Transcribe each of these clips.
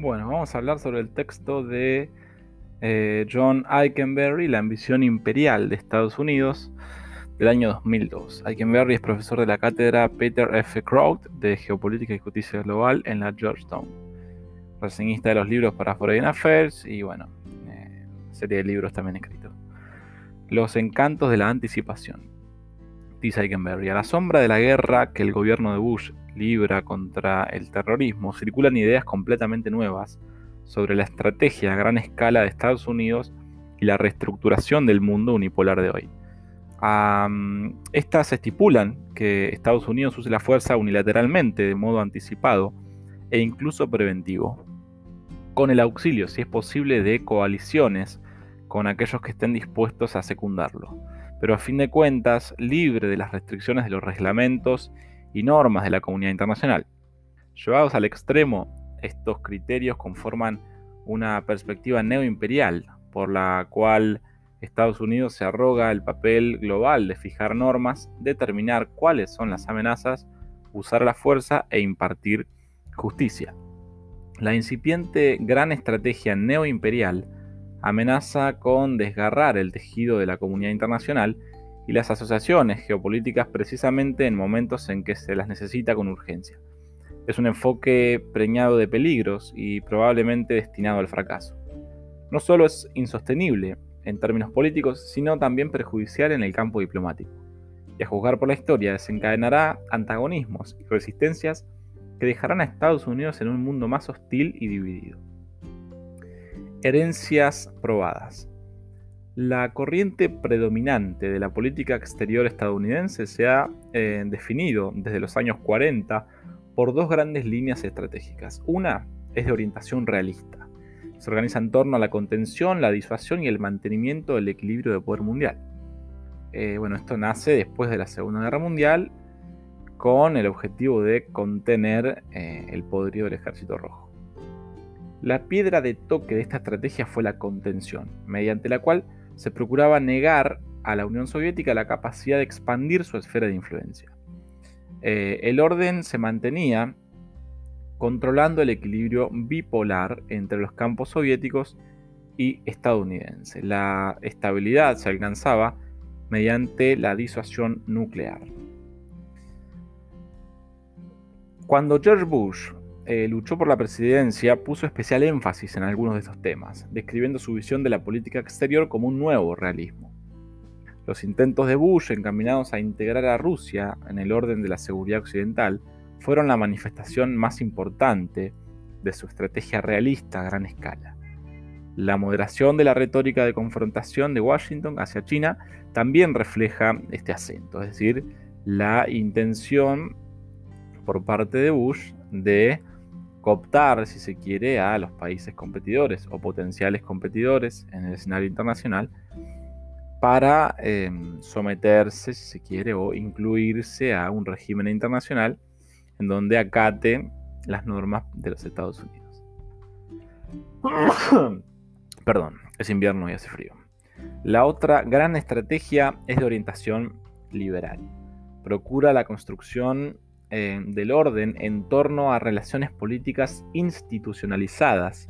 Bueno, vamos a hablar sobre el texto de eh, John Eikenberry, La ambición imperial de Estados Unidos, del año 2002. Eikenberry es profesor de la cátedra Peter F. Kraut de Geopolítica y Justicia Global en la Georgetown. Reseñista de los libros para Foreign Affairs y, bueno, eh, serie de libros también escritos. Los encantos de la anticipación. Dice Eikenberry, a la sombra de la guerra que el gobierno de Bush libra contra el terrorismo, circulan ideas completamente nuevas sobre la estrategia a gran escala de Estados Unidos y la reestructuración del mundo unipolar de hoy. estas estipulan que Estados Unidos use la fuerza unilateralmente, de modo anticipado e incluso preventivo, con el auxilio, si es posible, de coaliciones con aquellos que estén dispuestos a secundarlo, pero a fin de cuentas libre de las restricciones de los reglamentos y normas de la comunidad internacional. Llevados al extremo, estos criterios conforman una perspectiva neoimperial por la cual Estados Unidos se arroga el papel global de fijar normas, determinar cuáles son las amenazas, usar la fuerza e impartir justicia. La incipiente gran estrategia neoimperial amenaza con desgarrar el tejido de la comunidad internacional y las asociaciones geopolíticas precisamente en momentos en que se las necesita con urgencia. Es un enfoque preñado de peligros y probablemente destinado al fracaso. No solo es insostenible en términos políticos, sino también perjudicial en el campo diplomático. Y a juzgar por la historia desencadenará antagonismos y resistencias que dejarán a Estados Unidos en un mundo más hostil y dividido. Herencias probadas. La corriente predominante de la política exterior estadounidense se ha eh, definido desde los años 40 por dos grandes líneas estratégicas. Una es de orientación realista. Se organiza en torno a la contención, la disuasión y el mantenimiento del equilibrio de poder mundial. Eh, bueno, esto nace después de la Segunda Guerra Mundial con el objetivo de contener eh, el poderío del ejército rojo. La piedra de toque de esta estrategia fue la contención, mediante la cual se procuraba negar a la Unión Soviética la capacidad de expandir su esfera de influencia. Eh, el orden se mantenía controlando el equilibrio bipolar entre los campos soviéticos y estadounidenses. La estabilidad se alcanzaba mediante la disuasión nuclear. Cuando George Bush eh, luchó por la presidencia, puso especial énfasis en algunos de estos temas, describiendo su visión de la política exterior como un nuevo realismo. Los intentos de Bush encaminados a integrar a Rusia en el orden de la seguridad occidental fueron la manifestación más importante de su estrategia realista a gran escala. La moderación de la retórica de confrontación de Washington hacia China también refleja este acento, es decir, la intención por parte de Bush de cooptar, si se quiere, a los países competidores o potenciales competidores en el escenario internacional para em, someterse, si se quiere, o incluirse a un régimen internacional en donde acate las normas de los Estados Unidos. Perdón, es invierno y hace frío. La otra gran estrategia es de orientación liberal. Procura la construcción eh, del orden en torno a relaciones políticas institucionalizadas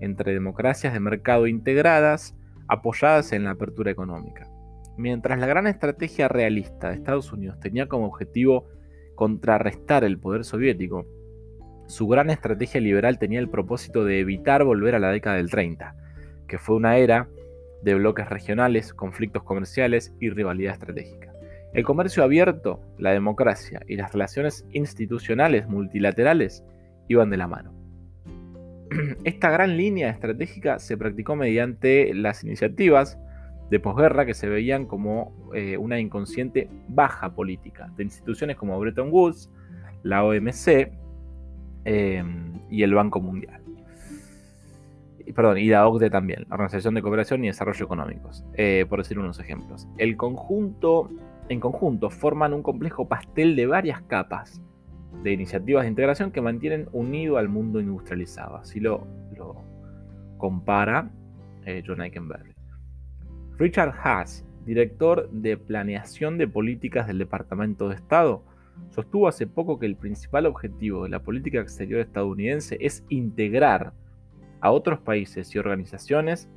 entre democracias de mercado integradas apoyadas en la apertura económica. Mientras la gran estrategia realista de Estados Unidos tenía como objetivo contrarrestar el poder soviético, su gran estrategia liberal tenía el propósito de evitar volver a la década del 30, que fue una era de bloques regionales, conflictos comerciales y rivalidad estratégica. El comercio abierto, la democracia y las relaciones institucionales multilaterales iban de la mano. Esta gran línea estratégica se practicó mediante las iniciativas de posguerra que se veían como eh, una inconsciente baja política de instituciones como Bretton Woods, la OMC em, y el Banco Mundial. Perdón, y la OCDE también, la Organización de Cooperación y Desarrollo Económicos, eh, por decir unos ejemplos. El conjunto en conjunto forman un complejo pastel de varias capas de iniciativas de integración que mantienen unido al mundo industrializado. Así lo, compara eh, John Eikenberg. Richard Haas, director de planeación de políticas del Departamento de Estado, sostuvo hace poco que el principal objetivo de la política exterior estadounidense es integrar a otros países y organizaciones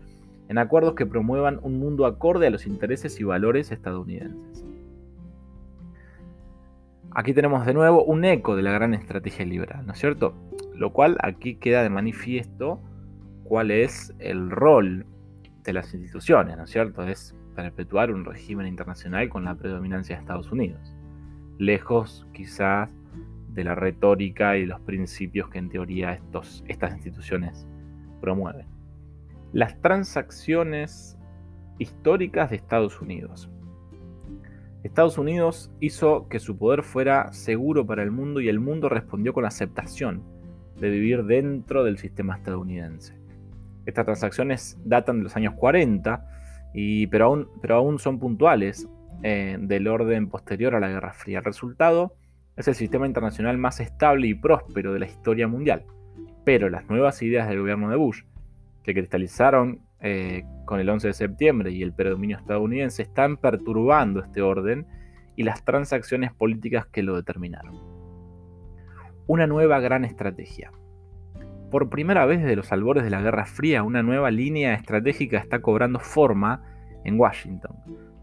en acuerdos que promuevan un mundo acorde a los intereses y valores estadounidenses. Aquí tenemos de nuevo un eco de la gran estrategia liberal, ¿no es cierto? Lo cual aquí queda de manifiesto cuál es el rol de las instituciones, ¿no es cierto? Es perpetuar un régimen internacional con la predominancia de Estados Unidos, lejos quizás de la retórica y los principios que en teoría estas instituciones promueven. Las transacciones históricas de Estados Unidos. Estados Unidos hizo que su poder fuera seguro para el mundo y el mundo respondió con aceptación de vivir dentro del sistema estadounidense. Estas transacciones datan de los años 40, y, pero, aún, pero aún son puntuales eh, del orden posterior a la Guerra Fría. El resultado es el sistema internacional más estable y próspero de la historia mundial. Pero las nuevas ideas del gobierno de Bush, que cristalizaron eh, con el 11 de septiembre y el predominio estadounidense están perturbando este orden y las transacciones políticas que lo determinaron. Una nueva gran estrategia. Por primera vez desde los albores de la Guerra Fría, una nueva línea estratégica está cobrando forma en Washington.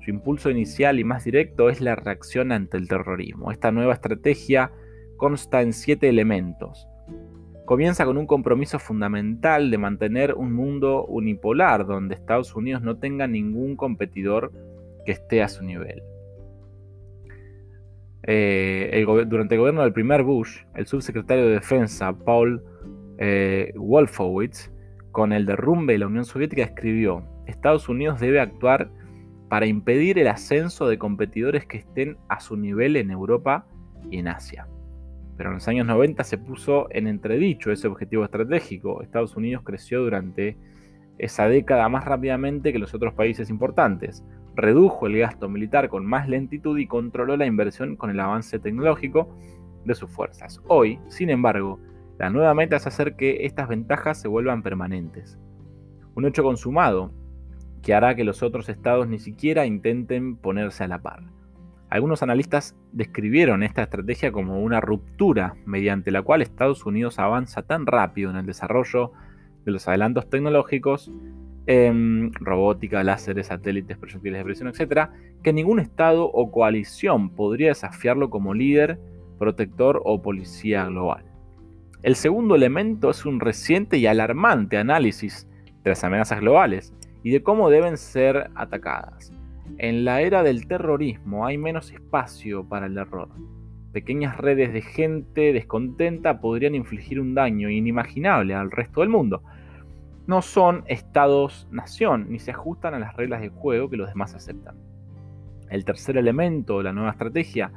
Su impulso inicial y más directo es la reacción ante el terrorismo. Esta nueva estrategia consta en siete elementos comienza con un compromiso fundamental de mantener un mundo unipolar donde Estados Unidos no tenga ningún competidor que esté a su nivel. Eh, durante el gobierno del primer Bush, el subsecretario de Defensa, Paul eh, Wolfowitz, con el derrumbe de la Unión Soviética, escribió, Estados Unidos debe actuar para impedir el ascenso de competidores que estén a su nivel en Europa y en Asia. Pero en los años 90 se puso en entredicho ese objetivo estratégico. Estados Unidos creció durante esa década más rápidamente que los otros países importantes. Redujo el gasto militar con más lentitud y controló la inversión con el avance tecnológico de sus fuerzas. Hoy, sin embargo, la nueva meta es hacer que estas ventajas se vuelvan permanentes. Un hecho consumado que hará que los otros estados ni siquiera intenten ponerse a la par. Algunos analistas describieron esta estrategia como una ruptura mediante la cual Estados Unidos avanza tan rápido en el desarrollo de los adelantos tecnológicos, en robótica, láseres, satélites, proyectiles de presión, etc., que ningún Estado o coalición podría desafiarlo como líder, protector o policía global. El segundo elemento es un reciente y alarmante análisis de las amenazas globales y de cómo deben ser atacadas. En la era del terrorismo hay menos espacio para el error. Pequeñas redes de gente descontenta podrían infligir un daño inimaginable al resto del mundo. No son estados-nación, ni se ajustan a las reglas de juego que los demás aceptan. El tercer elemento de la nueva estrategia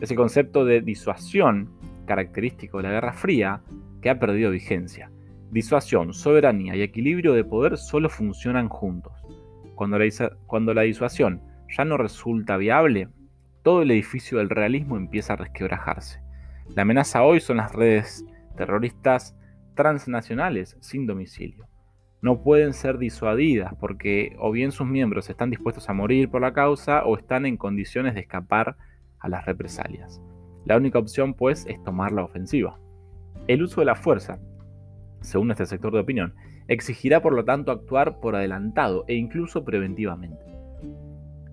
es el concepto de disuasión, característico de la Guerra Fría, que ha perdido vigencia. Disuasión, soberanía y equilibrio de poder solo funcionan juntos. Cuando la, disuasión ya no resulta viable, todo el edificio del realismo empieza a resquebrajarse. La amenaza hoy son las redes terroristas transnacionales sin domicilio. No pueden ser disuadidas porque o bien sus miembros están dispuestos a morir por la causa o están en condiciones de escapar a las represalias. La única opción pues es tomar la ofensiva. El uso de la fuerza, según este sector de opinión, exigirá por lo tanto actuar por adelantado e incluso preventivamente.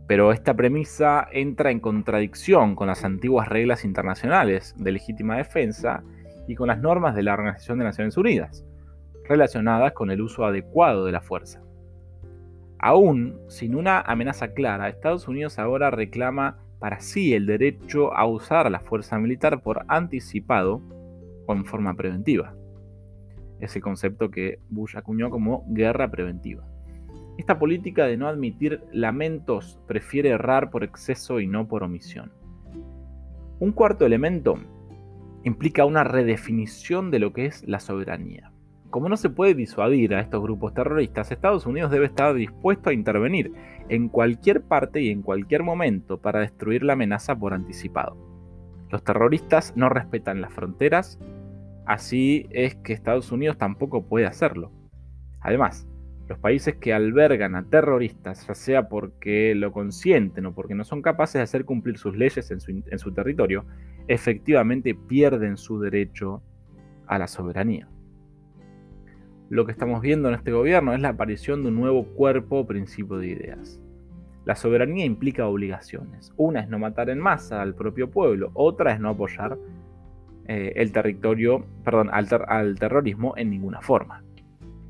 Pero esta premisa entra en contradicción con las antiguas reglas internacionales de legítima defensa y con las normas de la Organización de Naciones Unidas, relacionadas con el uso adecuado de la fuerza. Aún sin una amenaza clara, Estados Unidos ahora reclama para sí el derecho a usar la fuerza militar por anticipado o en forma preventiva ese concepto que Bush acuñó como guerra preventiva. Esta política de no admitir lamentos prefiere errar por exceso y no por omisión. Un cuarto elemento implica una redefinición de lo que es la soberanía. Como no se puede disuadir a estos grupos terroristas, Estados Unidos debe estar dispuesto a intervenir en cualquier parte y en cualquier momento para destruir la amenaza por anticipado. Los terroristas no respetan las fronteras, Así es que Estados Unidos tampoco puede hacerlo. Además, los países que albergan a terroristas, ya sea porque lo consienten o porque no son capaces de hacer cumplir sus leyes en su, territorio, efectivamente pierden su derecho a la soberanía. lo que estamos viendo en este gobierno es la aparición de un nuevo cuerpo o principio de ideas. La soberanía implica obligaciones. Una es no matar en masa al propio pueblo, otra es no apoyar eh, el territorio, perdón, al, al terrorismo en ninguna forma.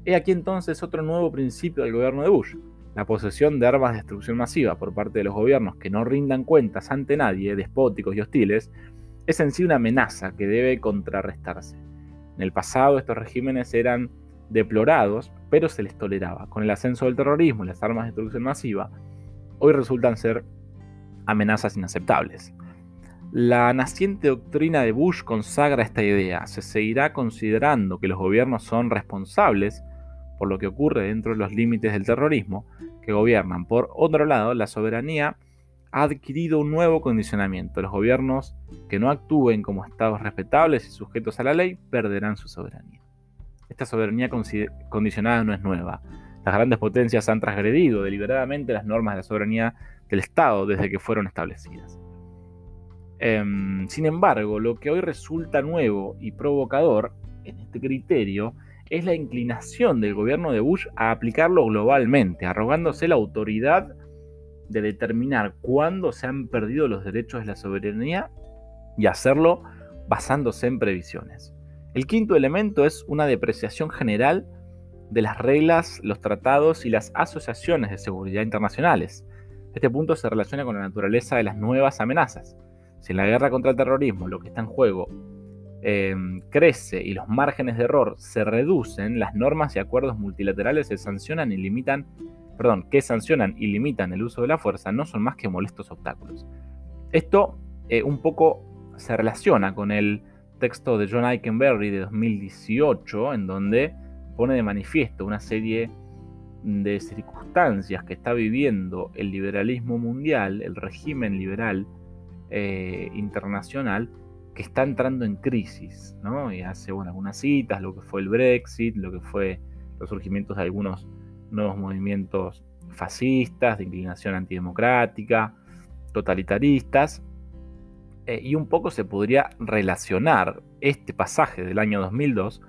He aquí entonces otro nuevo principio del gobierno de Bush, la posesión de armas de destrucción masiva por parte de los gobiernos que no rindan cuentas ante nadie, despóticos y hostiles, es en sí una amenaza que debe contrarrestarse. En el pasado estos regímenes eran deplorados, pero se les toleraba. Con el ascenso del terrorismo y las armas de destrucción masiva, hoy resultan ser amenazas inaceptables. La naciente doctrina de Bush consagra esta idea. Se seguirá considerando que los gobiernos son responsables por lo que ocurre dentro de los límites del terrorismo que gobiernan. Por otro lado, la soberanía ha adquirido un nuevo condicionamiento. Los gobiernos que no actúen como estados respetables y sujetos a la ley perderán su soberanía. Esta soberanía condicionada no es nueva. Las grandes potencias han transgredido deliberadamente las normas de la soberanía del Estado desde que fueron establecidas. Em, sin embargo, lo que hoy resulta nuevo y provocador en este criterio es la inclinación del gobierno de Bush a aplicarlo globalmente, arrogándose la autoridad de determinar cuándo se han perdido los derechos de la soberanía y hacerlo basándose en previsiones. El quinto elemento es una depreciación general de las reglas, los tratados y las asociaciones de seguridad internacionales. Este punto se relaciona con la naturaleza de las nuevas amenazas. Si en la guerra contra el terrorismo lo que está en juego eh, crece y los márgenes de error se reducen, las normas y acuerdos multilaterales se sancionan y limitan, perdón, que sancionan y limitan el uso de la fuerza no son más que molestos obstáculos. Esto eh, un poco se relaciona con el texto de John Eikenberry de 2018, en donde pone de manifiesto una serie de circunstancias que está viviendo el liberalismo mundial, el régimen liberal eh, internacional, que está entrando en crisis, ¿no? Y hace algunas citas, lo que fue el Brexit, lo que fue los surgimientos de algunos nuevos movimientos fascistas, de inclinación antidemocrática, totalitaristas, eh, y un poco se podría relacionar este pasaje del año 2002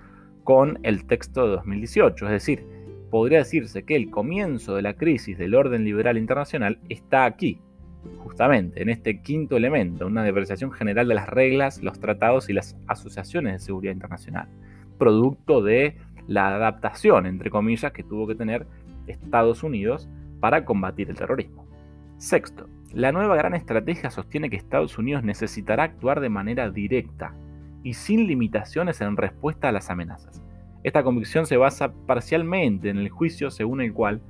con el texto de 2018. Es decir, podría decirse que el comienzo de la crisis del orden liberal internacional está aquí, justamente en este quinto elemento, una depreciación general de las reglas, los tratados y las asociaciones de seguridad internacional, producto de la adaptación, entre comillas, que tuvo que tener Estados Unidos para combatir el terrorismo. Sexto, la nueva gran estrategia sostiene que Estados Unidos necesitará actuar de manera directa y sin limitaciones en respuesta a las amenazas. Esta convicción se basa parcialmente en el juicio según el cual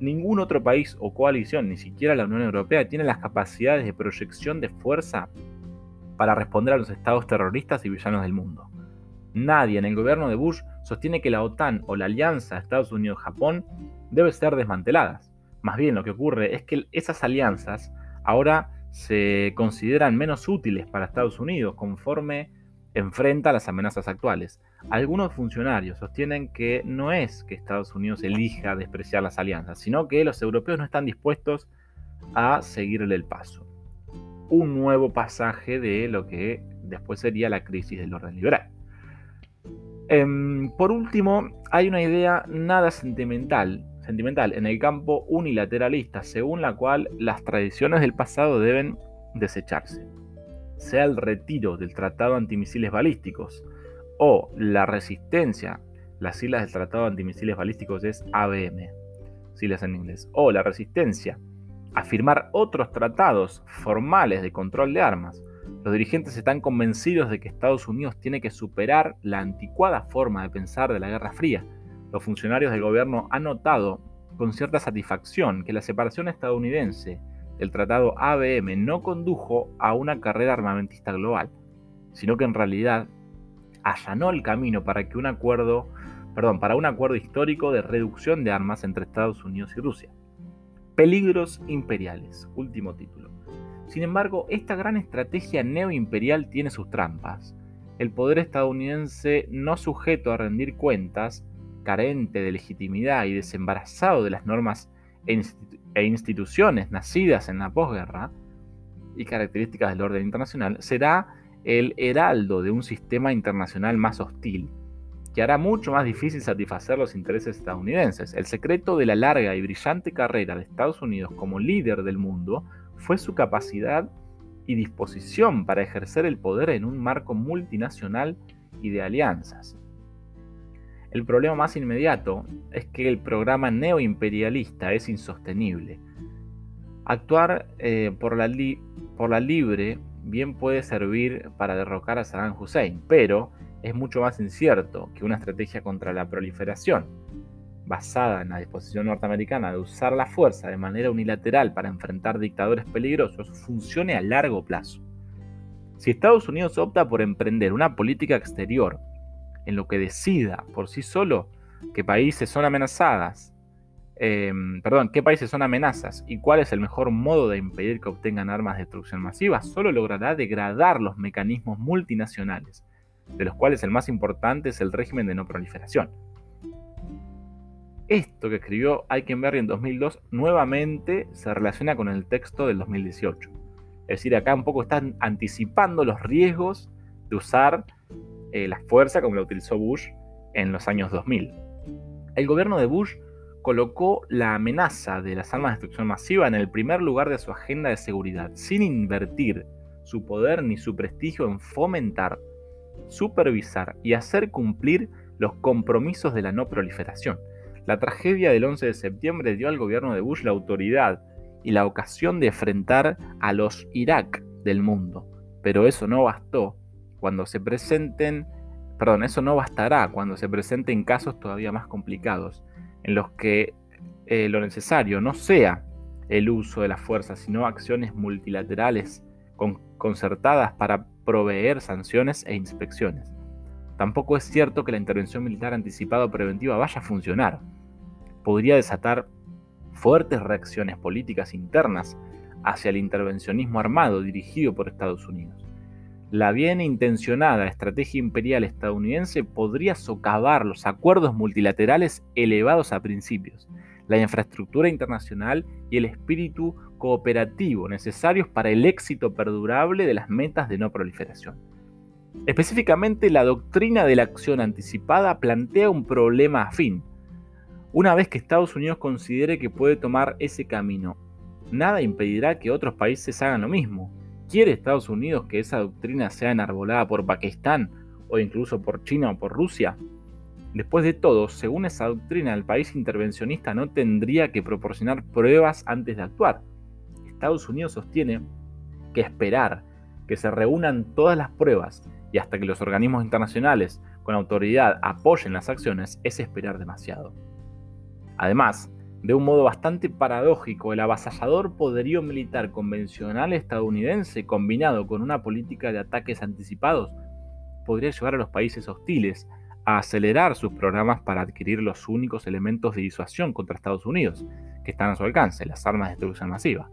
ningún otro país o coalición, ni siquiera la Unión Europea, tiene las capacidades de proyección de fuerza para responder a los estados terroristas y villanos del mundo. Nadie en el gobierno de Bush sostiene que la OTAN o la alianza Estados Unidos-Japón debe ser desmanteladas. Más bien lo que ocurre es que esas alianzas ahora se consideran menos útiles para Estados Unidos conforme enfrenta las amenazas actuales. Algunos funcionarios sostienen que no es que Estados Unidos elija despreciar las alianzas, sino que los europeos no están dispuestos a seguirle el paso. Un nuevo pasaje de lo que después sería la crisis del orden liberal. Em, por último, hay una idea nada sentimental sentimental en el campo unilateralista, según la cual las tradiciones del pasado deben desecharse, sea el retiro del Tratado Antimisiles Balísticos o la resistencia, las siglas del Tratado Antimisiles Balísticos es ABM, siglas en inglés, o la resistencia a firmar otros tratados formales de control de armas. Los dirigentes están convencidos de que Estados Unidos tiene que superar la anticuada forma de pensar de la Guerra Fría los funcionarios del gobierno han notado con cierta satisfacción que la separación estadounidense del tratado ABM no condujo a una carrera armamentista global, sino que en realidad allanó el camino para que un acuerdo, perdón, para un acuerdo histórico de reducción de armas entre Estados Unidos y Rusia. Peligros imperiales, último título. Sin embargo, esta gran estrategia neoimperial tiene sus trampas. El poder estadounidense no sujeto a rendir cuentas carente de legitimidad y desembarazado de las normas e, e, instituciones nacidas en la posguerra y características del orden internacional, será el heraldo de un sistema internacional más hostil, que hará mucho más difícil satisfacer los intereses estadounidenses. El secreto de la larga y brillante carrera de Estados Unidos como líder del mundo fue su capacidad y disposición para ejercer el poder en un marco multinacional y de alianzas. El problema más inmediato es que el programa neoimperialista es insostenible. Actuar eh, por, la por la libre bien puede servir para derrocar a Saddam Hussein, pero es mucho más incierto que una estrategia contra la proliferación, basada en la disposición norteamericana de usar la fuerza de manera unilateral para enfrentar dictadores peligrosos, funcione a largo plazo. Si Estados Unidos opta por emprender una política exterior en lo que decida por sí solo qué países son amenazadas, em, perdón, qué países son amenazas y cuál es el mejor modo de impedir que obtengan armas de destrucción masiva, solo logrará degradar los mecanismos multinacionales de los cuales el más importante es el régimen de no proliferación. Esto que escribió Eikenberry en 2002 nuevamente se relaciona con el texto del 2018. Es decir, acá un poco están anticipando los riesgos de usar eh, la fuerza como la utilizó Bush en los años 2000. El gobierno de Bush colocó la amenaza de las armas de destrucción masiva en el primer lugar de su agenda de seguridad, sin invertir su poder ni su prestigio en fomentar supervisar y hacer cumplir los compromisos de la no proliferación. La tragedia del 11 de septiembre dio al gobierno de Bush la autoridad y la ocasión de enfrentar a los Irak del mundo. Pero eso no bastó cuando se presenten, perdón, eso no bastará cuando se presenten casos todavía más complicados, en los que eh, lo necesario no sea el uso de la fuerza, sino acciones multilaterales concertadas para proveer sanciones e inspecciones. Tampoco es cierto que la intervención militar anticipada o preventiva vaya a funcionar. Podría desatar fuertes reacciones políticas internas hacia el intervencionismo armado dirigido por Estados Unidos. La bien intencionada estrategia imperial estadounidense podría socavar los acuerdos multilaterales elevados a principios, la infraestructura internacional y el espíritu cooperativo necesarios para el éxito perdurable de las metas de no proliferación. Específicamente, la doctrina de la acción anticipada plantea un problema afín. Una vez que Estados Unidos considere que puede tomar ese camino, nada impedirá que otros países hagan lo mismo. ¿Quiere Estados Unidos que esa doctrina sea enarbolada por Pakistán o incluso por China o por Rusia? Después de todo, según esa doctrina, el país intervencionista no tendría que proporcionar pruebas antes de actuar. Estados Unidos sostiene que esperar que se reúnan todas las pruebas y hasta que los organismos internacionales con autoridad apoyen las acciones es esperar demasiado. Además, de un modo bastante paradójico, el avasallador poderío militar convencional estadounidense combinado con una política de ataques anticipados podría llevar a los países hostiles a acelerar sus programas para adquirir los únicos elementos de disuasión contra Estados Unidos que están a su alcance, las armas de destrucción masiva.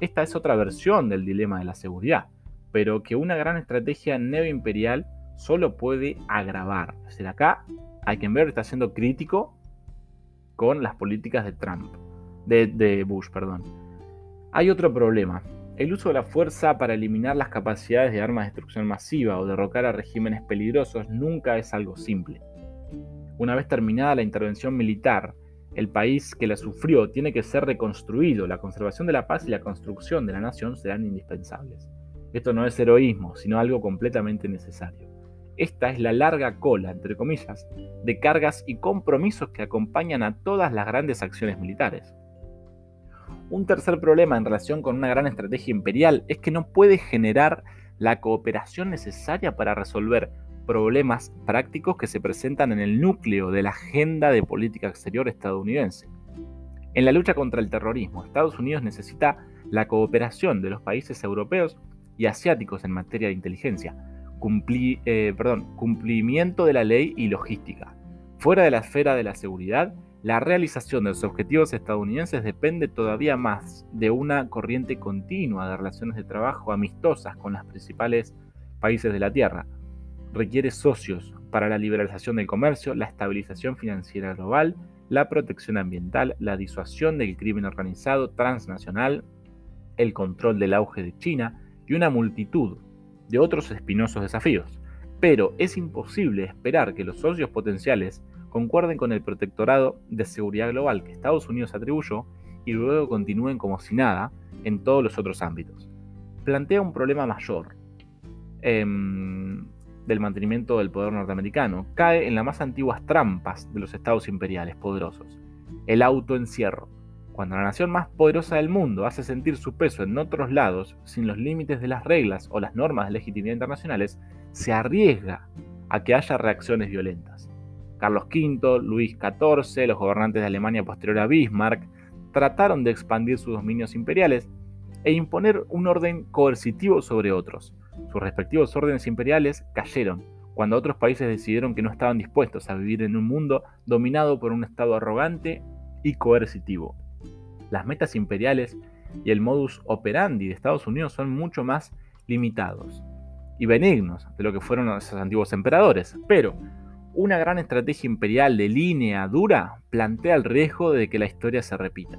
Esta es otra versión del dilema de la seguridad, pero que una gran estrategia neoimperial solo puede agravar. Es decir, acá ver está siendo crítico con las políticas de Trump, de, Bush, perdón. Hay otro problema. El uso de la fuerza para eliminar las capacidades de armas de destrucción masiva o derrocar a regímenes peligrosos nunca es algo simple. Una vez terminada la intervención militar, el país que la sufrió tiene que ser reconstruido. La conservación de la paz y la construcción de la nación serán indispensables. Esto no es heroísmo, sino algo completamente necesario. Esta es la larga cola, entre comillas, de cargas y compromisos que acompañan a todas las grandes acciones militares. Un tercer problema en relación con una gran estrategia imperial es que no puede generar la cooperación necesaria para resolver problemas prácticos que se presentan en el núcleo de la agenda de política exterior estadounidense. En la lucha contra el terrorismo, Estados Unidos necesita la cooperación de los países europeos y asiáticos en materia de inteligencia, eh, cumplimiento de la ley y logística. Fuera de la esfera de la seguridad, la realización de los objetivos estadounidenses depende todavía más de una corriente continua de relaciones de trabajo amistosas con los principales países de la Tierra, requiere socios para la liberalización del comercio, la estabilización financiera global, la protección ambiental, la disuasión del crimen organizado transnacional, el control del auge de China y una multitud de otros espinosos desafíos. pero es imposible esperar que los socios potenciales concuerden con el protectorado de seguridad global que Estados Unidos atribuyó y luego continúen como si nada en todos los otros ámbitos. Plantea un problema mayor em, del mantenimiento del poder norteamericano. Cae en las más antiguas trampas de los estados imperiales poderosos, el autoencierro. Cuando la nación más poderosa del mundo hace sentir su peso en otros lados, sin los límites de las reglas o las normas de legitimidad internacionales, se arriesga a que haya reacciones violentas. Carlos V, Luis XIV, los gobernantes de Alemania posterior a Bismarck, trataron de expandir sus dominios imperiales e imponer un orden coercitivo sobre otros. Sus respectivos órdenes imperiales cayeron cuando otros países decidieron que no estaban dispuestos a vivir en un mundo dominado por un Estado arrogante y coercitivo. Las metas imperiales y el modus operandi de Estados Unidos son mucho más limitados y benignos de lo que fueron esos antiguos emperadores, pero una gran estrategia imperial de línea dura plantea el riesgo de que la historia se repita.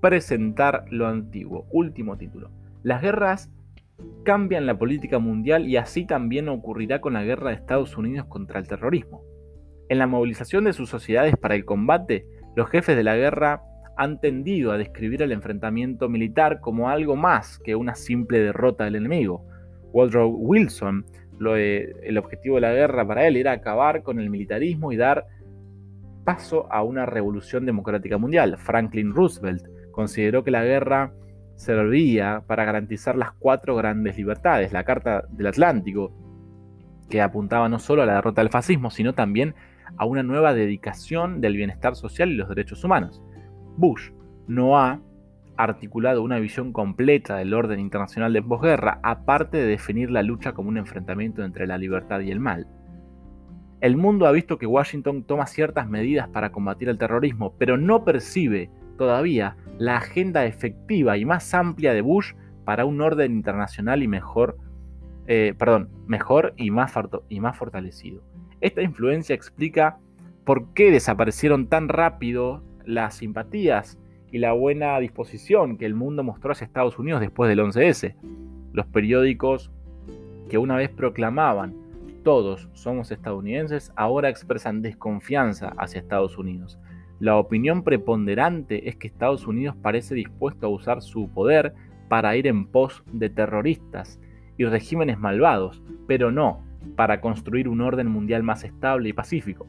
Presentar lo antiguo, último título. Las guerras cambian la política mundial y así también ocurrirá con la guerra de Estados Unidos contra el terrorismo. En la movilización de sus sociedades para el combate, los jefes de la guerra han tendido a describir el enfrentamiento militar como algo más que una simple derrota del enemigo. Woodrow Wilson el objetivo de la guerra para él era acabar con el militarismo y dar paso a una revolución democrática mundial. Franklin Roosevelt consideró que la guerra servía para garantizar las cuatro grandes libertades, la Carta del Atlántico, que apuntaba no solo a la derrota del fascismo, sino también a una nueva dedicación del bienestar social y los derechos humanos. Bush no ha articulado una visión completa del orden internacional de posguerra, aparte de definir la lucha como un enfrentamiento entre la libertad y el mal. El mundo ha visto que Washington toma ciertas medidas para combatir el terrorismo, pero no percibe todavía la agenda efectiva y más amplia de Bush para un orden internacional y mejor, eh, perdón, mejor y más, y más fortalecido. Esta influencia explica por qué desaparecieron tan rápido las simpatías y la buena disposición que el mundo mostró hacia Estados Unidos después del 11S. Los periódicos que una vez proclamaban todos somos estadounidenses, ahora expresan desconfianza hacia Estados Unidos. La opinión preponderante es que Estados Unidos parece dispuesto a usar su poder para ir en pos de terroristas y regímenes malvados, pero no para construir un orden mundial más estable y pacífico.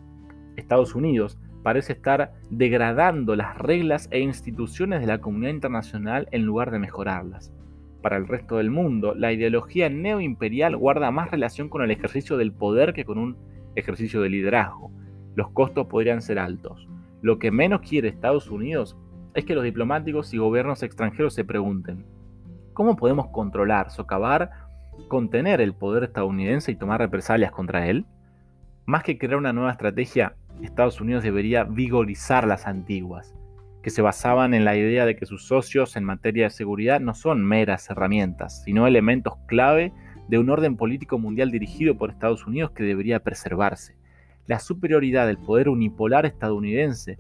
Estados Unidos parece estar degradando las reglas e instituciones de la comunidad internacional en lugar de mejorarlas. Para el resto del mundo, la ideología neoimperial guarda más relación con el ejercicio del poder que con un ejercicio de liderazgo. Los costos podrían ser altos. Lo que menos quiere Estados Unidos es que los diplomáticos y gobiernos extranjeros se pregunten, ¿cómo podemos controlar, socavar, contener el poder estadounidense y tomar represalias contra él? Más que crear una nueva estrategia, Estados Unidos debería vigorizar las antiguas, que se basaban en la idea de que sus socios en materia de seguridad no son meras herramientas, sino elementos clave de un orden político mundial dirigido por Estados Unidos que debería preservarse. La superioridad del poder unipolar estadounidense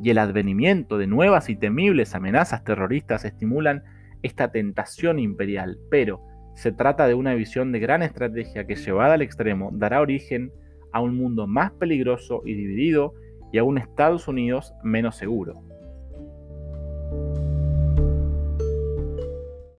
y el advenimiento de nuevas y temibles amenazas terroristas estimulan esta tentación imperial, pero se trata de una visión de gran estrategia que llevada al extremo dará origen a un mundo más peligroso y dividido y a un Estados Unidos menos seguro.